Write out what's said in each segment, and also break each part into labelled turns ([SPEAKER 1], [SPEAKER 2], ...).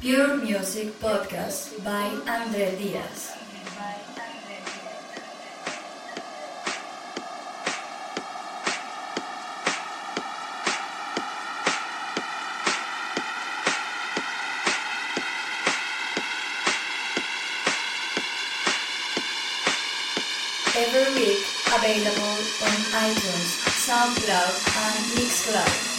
[SPEAKER 1] Pure Music Podcast by André Díaz. Every week available on iTunes, SoundCloud, and Mixcloud.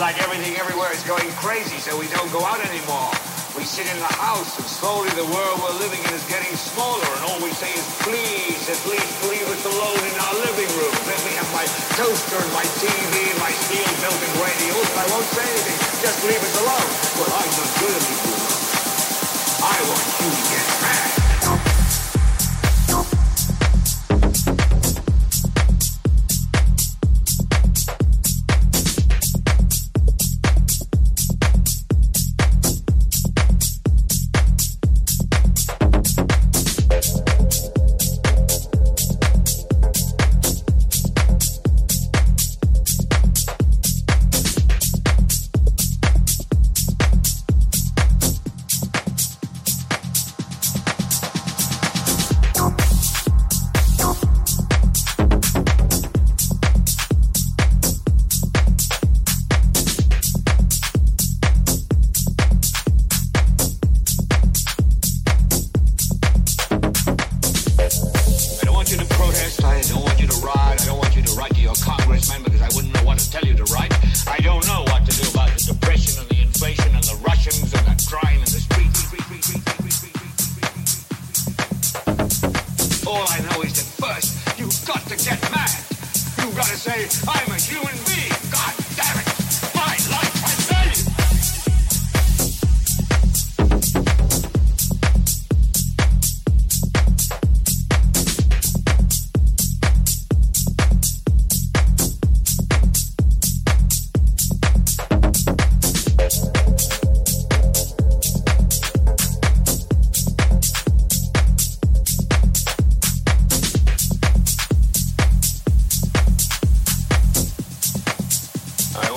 [SPEAKER 2] like everything everywhere is going crazy, so we don't go out anymore. We sit in the house, and slowly the world we're living in is getting smaller, and all we say is, please, at least leave us alone in our living room. Let me have my toaster and my TV and my steel-belted radials. But I won't say anything. Just leave us alone. Well, I'm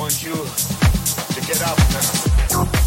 [SPEAKER 2] want you to get up now.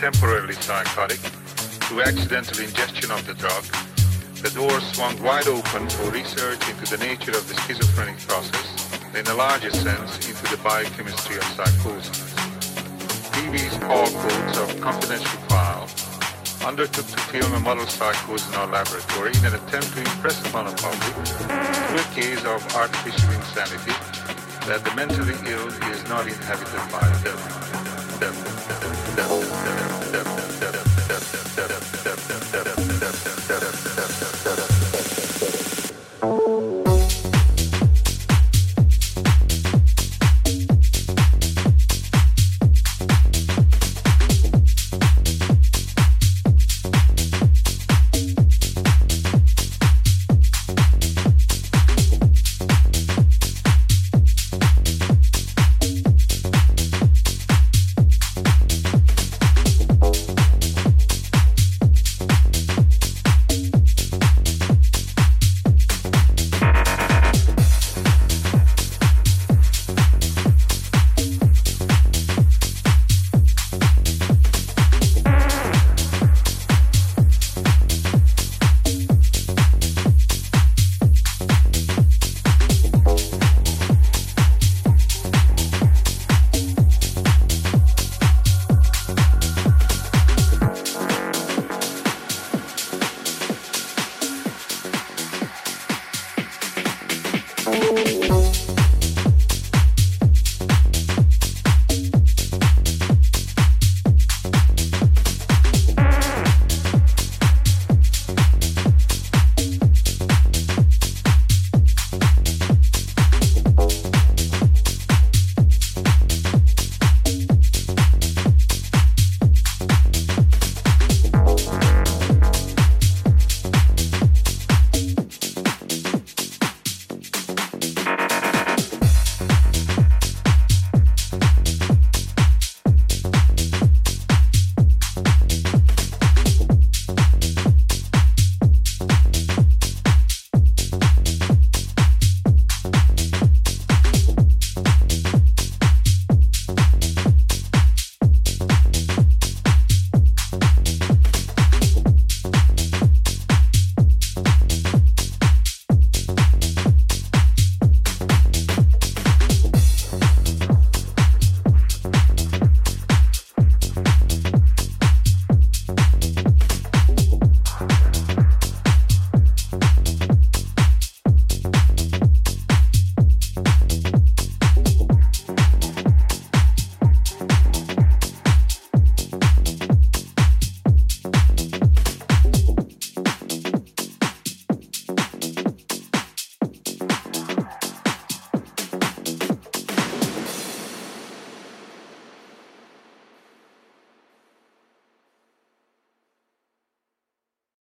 [SPEAKER 3] Temporarily psychotic through accidental ingestion of the drug. The door swung wide open for research into the nature of the schizophrenic process, in a larger sense, into the biochemistry of psychosis. PV's Paul Coates of confidential file undertook to film a model psychosis in our laboratory in an attempt to impress upon the public, through a case of artificial insanity, that the mentally ill is not inhabited by devil, devil.